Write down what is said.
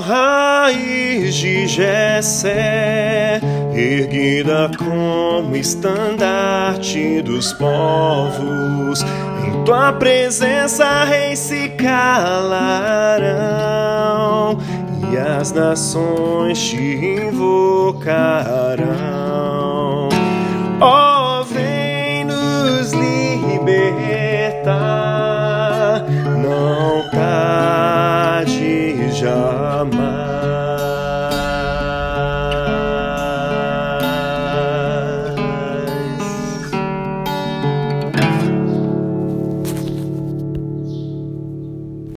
Raiz de Jessé, erguida como estandarte dos povos, em tua presença reis se calarão e as nações te invocarão. Ó, oh, vem nos libertar jamais.